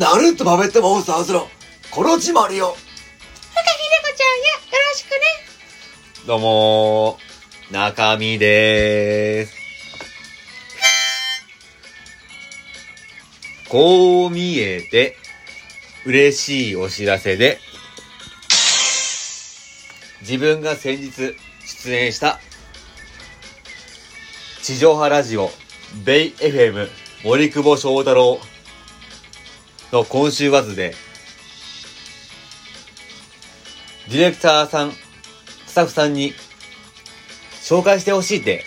ナルトパペットモンスターズのコロチマリよ。ふかひでこちゃんや、よろしくね。どうもー、中身でーす。こう見えて、嬉しいお知らせで、自分が先日出演した、地上波ラジオ、ベイ FM 森久保翔太郎の今週バズで、ディレクターさん、スタッフさんに紹介してほしいって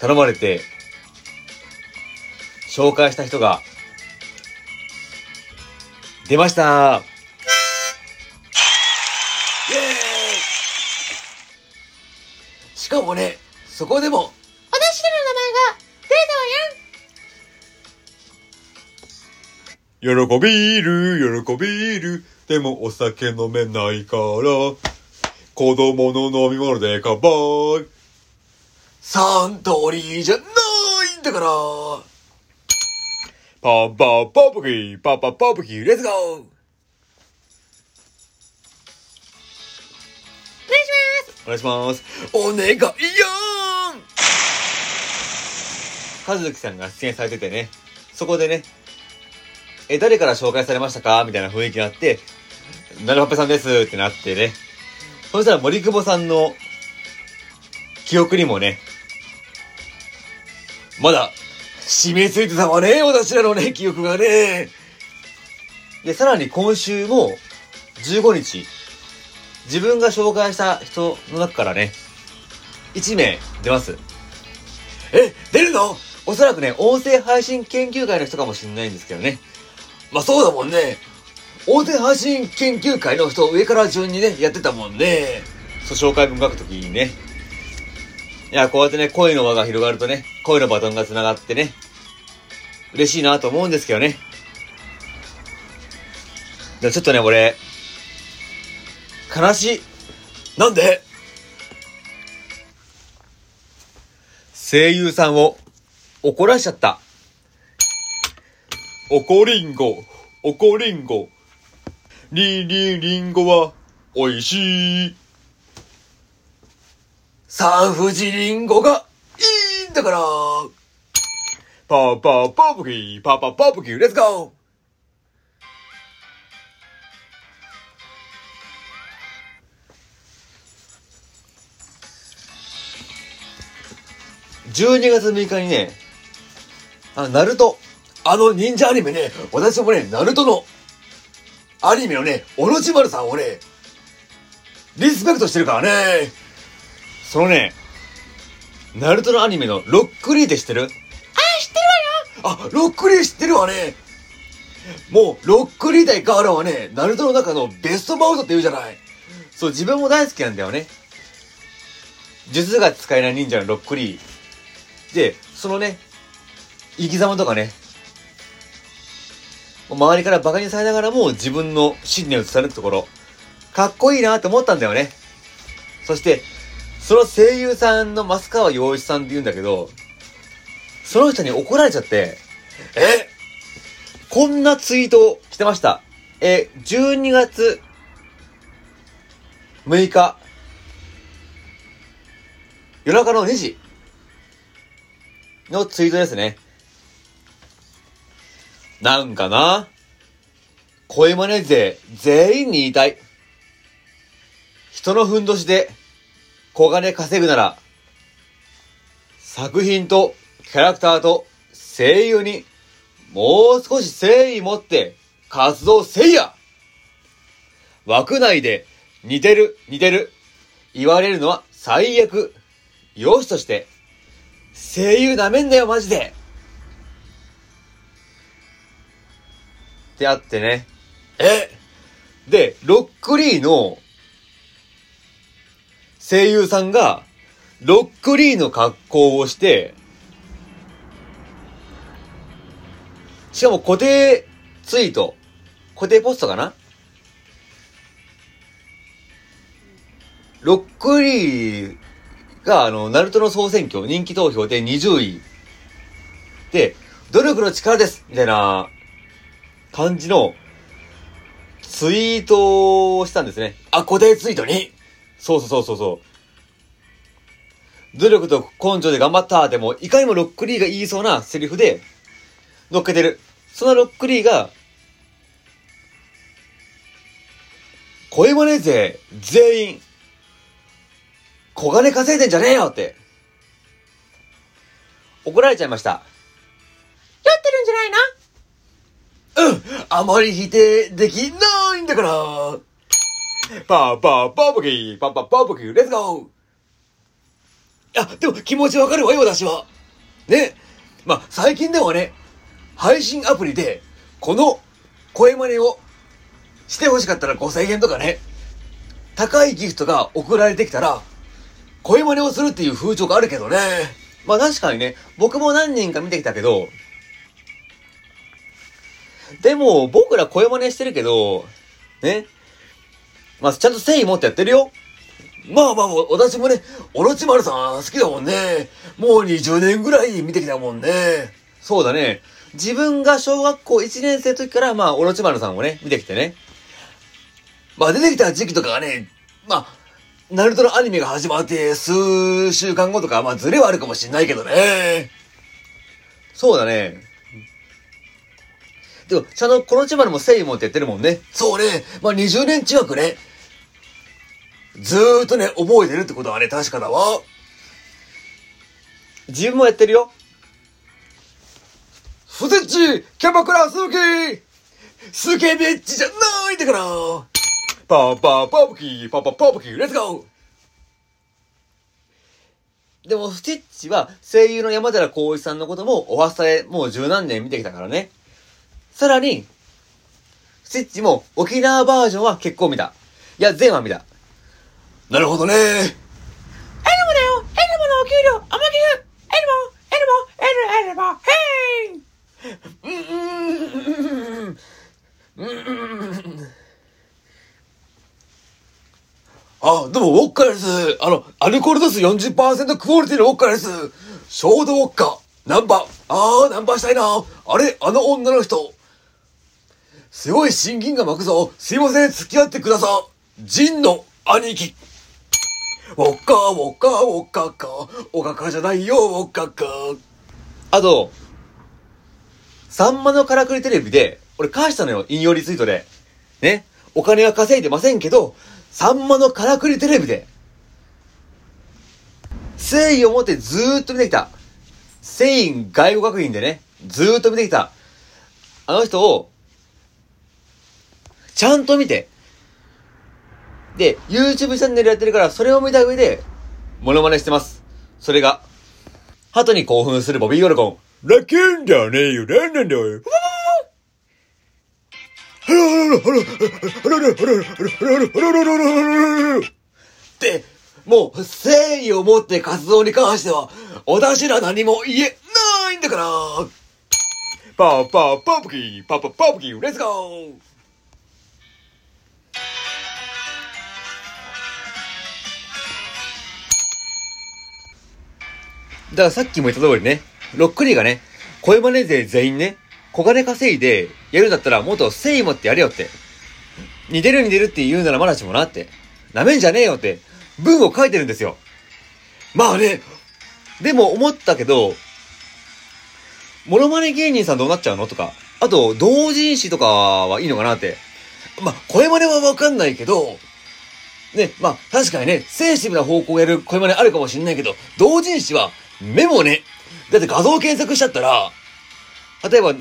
頼まれて紹介した人が出ました。しかもね、そこでも、喜びる、喜びる。でもお酒飲めないから、子供の飲み物で乾杯。サントリーじゃないんだから。パンパンパンプキー、パンパンパンプキー、レッツゴー。お願いします。お願いします。お願いよ和樹さんが出演されててね、そこでね、え、誰から紹介されましたか？みたいな雰囲気になって、なるはっぺさんですってなってね。そしたら森久保さんの記憶にもね、まだ、締め付いてたわね、私らのね、記憶がね。で、さらに今週も15日、自分が紹介した人の中からね、1名出ます。え、出るの？おそらくね、音声配信研究会の人かもしれないんですけどね。まあそうだもんね。音声配信研究会の人上から順にね、やってたもんね。そう、紹介文書くときにね。いや、こうやってね、恋の輪が広がるとね、恋のバトンが繋がってね、嬉しいなと思うんですけどね。でもちょっとね、俺、悲しい。なんで？声優さんを怒らしちゃった。おこりんご、おこりんご。りりりんごは、おいしい。産婦人リンゴがいいんだから。パーパーパープキー、パーパーパープキー、レッツゴー12月6日にね、あ、ナルト。あの忍者アニメね、私もね、ナルトのアニメのね、オロチマルさんをね、リスペクトしてるからね。そのね、ナルトのアニメのロックリーって知ってる？あ、知ってるわよ。あ、ロックリー知ってるわね。もう、ロックリー対ガーラはね、ナルトの中のベストバウトって言うじゃない。そう、自分も大好きなんだよね。術が使えない忍者のロックリー。で、そのね、生き様とかね、周りから馬鹿にされながらも自分の信念を貫くところ、かっこいいなって思ったんだよね。そして、その声優さんの増川洋一さんって言うんだけど、その人に怒られちゃって、え？こんなツイートをしてました。え、12月6日、夜中の2時のツイートですね。なんかな、声真似勢全員に言いたい。人のふんどしで小金稼ぐなら、作品とキャラクターと声優にもう少し誠意持って活動せいや。枠内で似てる似てる言われるのは最悪。容姿として声優なめんだよマジで。ってあってね。え？で、ロックリーの声優さんがロックリーの格好をして、しかも固定ツイート、固定ポストかな？ロックリーが、あの、ナルトの総選挙、人気投票で20位。で、努力の力ですみたいな感じのツイートをしたんですね。あ、固定ツイートに？そうそうそうそうそう。努力と根性で頑張ったでも、いかにもロックリーが言いそうなセリフで乗っけてる。そのロックリーが、声真似勢全員、小金稼いでんじゃねえよって、怒られちゃいました。酔ってるんじゃないの？うん。あまり否定できないんだから。パーパーパーボキー、パーパーパーボキー、レッツゴーあ、でも気持ちわかるわよ、私は。ね。まあ、最近ではね、配信アプリで、この声真似をして欲しかったら5000円とかね、高いギフトが送られてきたら、声真似をするっていう風潮があるけどね。まあ確かにね、僕も何人か見てきたけど、でも、僕ら声真似してるけど、ね。まあ、ちゃんと誠意持ってやってるよ。まあまあ、私もね、オロチマルさん好きだもんね。もう20年ぐらい見てきたもんね。そうだね。自分が小学校1年生の時から、まあ、オロチマルさんをね、見てきてね。まあ出てきた時期とかがね、まあ、ナルトのアニメが始まって数週間後とか、まあズレはあるかもしんないけどね。そうだね。でも、ちゃんとこの千葉も誠意持ってやってるもんね。そうね、まあ20年近くね、ずーっとね、覚えてるってことはね、確かだわ。自分もやってるよ。フゼッチ、キャバクラスースケベッチじゃないんだからパーパーパーブキー、パーパーパーブキー、レッツゴーでも、スティッチは声優の山寺宏一さんのこともおはスタでもう十何年見てきたからね。さらに、スティッチも沖縄バージョンは結構見た。いや、全話見た。なるほどね。エルモだよエルモのお給料天城エルモエルモエルモエルモヘイあ、どうも、ウォッカです。あの、アルコール度数40%クオリティのウォッカです。衝動ウォッカ。ナンパ。あー、ナンパしたいな。あれ、あの女の人。すごい親近感湧くぞ。すいません、付き合ってください。ジンの兄貴。ウォッカ、ウォッカ、ウォッカか。おかかじゃないよ、ウォッカか。あと、サンマのからくりテレビで、俺返したのよ、引用リツイートで。ね。お金は稼いでませんけど、サンマのからくりテレビで、誠意を持ってずーっと見てきた。誠意外語学院でね、ずーっと見てきた。あの人を、ちゃんと見て。で、YouTube チャンネルやってるから、それを見た上で、モノマネしてます。それが、鳩に興奮するボビー・オルコン。ラッキーンだねえよ、なんなんだよ。って、もう、誠意を持って活動に関しては、私ら何も言えないんだから。パーパーパープキー、パーパーパープキー、レッツゴーだからさっきも言った通りね、ロックリーがね、声真似勢全員ね、小金稼いでやるんだったらもっと誠意持ってやれよって。似てる似てるって言うならまだしもなって。なめんじゃねえよって、文を書いてるんですよ。まあね、でも思ったけど、モノマネ芸人さんどうなっちゃうの？とか、あと、同人誌とかはいいのかなって。まあ、声真似はわかんないけど、ね、まあ、確かにね、センシティブな方向をやる声真似あるかもしんないけど、同人誌は、メモね、だって画像検索しちゃったら、例えば、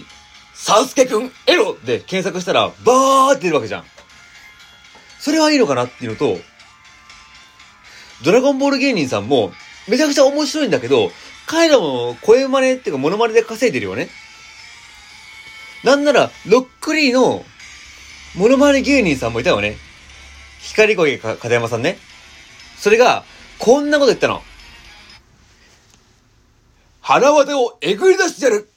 サウスケくん、エロで検索したら、バーって出るわけじゃん。それはいいのかなっていうのと、ドラゴンボール芸人さんも、めちゃくちゃ面白いんだけど、彼らも声真似っていうかモノマネで稼いでるよね。なんなら、ロックリーの、モノマネ芸人さんもいたよね。光声か片山さんね。それが、こんなこと言ったの。腹渡をえぐり出してやる。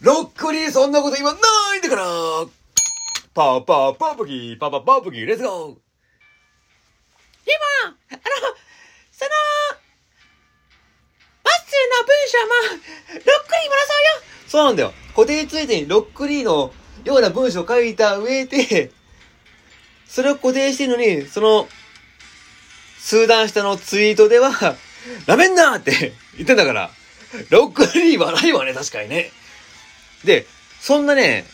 ロックリーそんなこと言わないんだから。パーパーパープキー、パーパーパープキー、レッツゴー。リボンあの、その、マッスーの文章も、ロックリーもらそうよ。そうなんだよ。固定ツイートにロックリーのような文章を書いた上で、それを固定してるのに、その、数段下のツイートでは、なめんなーって言ってんだから、ロックリーはないわね、確かにね。で、そんなね、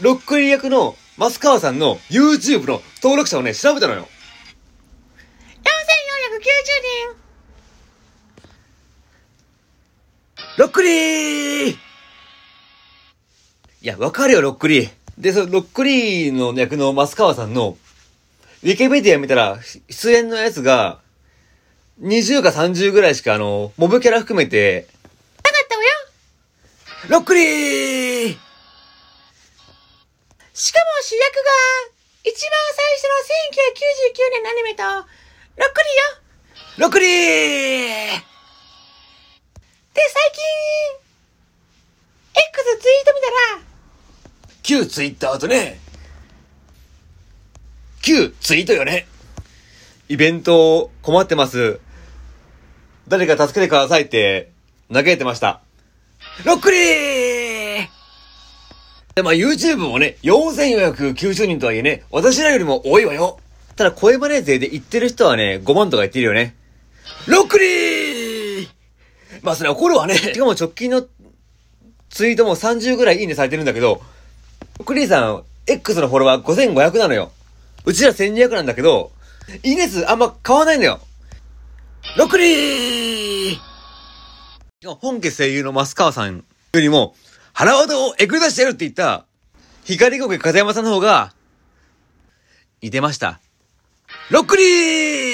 ロックリー役の増川さんの YouTube の登録者をね、調べたのよ。4490人。ロックリーいや、わかるよ、ロックリー。で、その、ロックリーの役の増川さんの、ウィキペディア見たら、出演のやつが、20か30ぐらいしか、あの、モブキャラ含めて。ロックリーしかも主役が、一番最初の1999年のアニメと、ロックリーよ。ロックリーで、最近、X ツイート見たら、旧ツイッターとね、旧ツイートよね。イベント困ってます。誰か助けてくださいって嘆いてました。ロックリーで、まあ YouTube もね、4490人とはいえね、私らよりも多いわよ。ただ声真似勢で言ってる人はね、5万とか言ってるよね。ロックリーまあそれは怒るわね。しかも直近のツイートも30ぐらいいいねされてるんだけど、クリーさん、X のフォロワー5500なのよ。うちら1200なんだけど、いいね数あんま変わんないのよ。ロックリー本家声優の増川さんよりも、腹技をえぐり出してやるって言った、光国風山さんの方が、似てました。ロックリー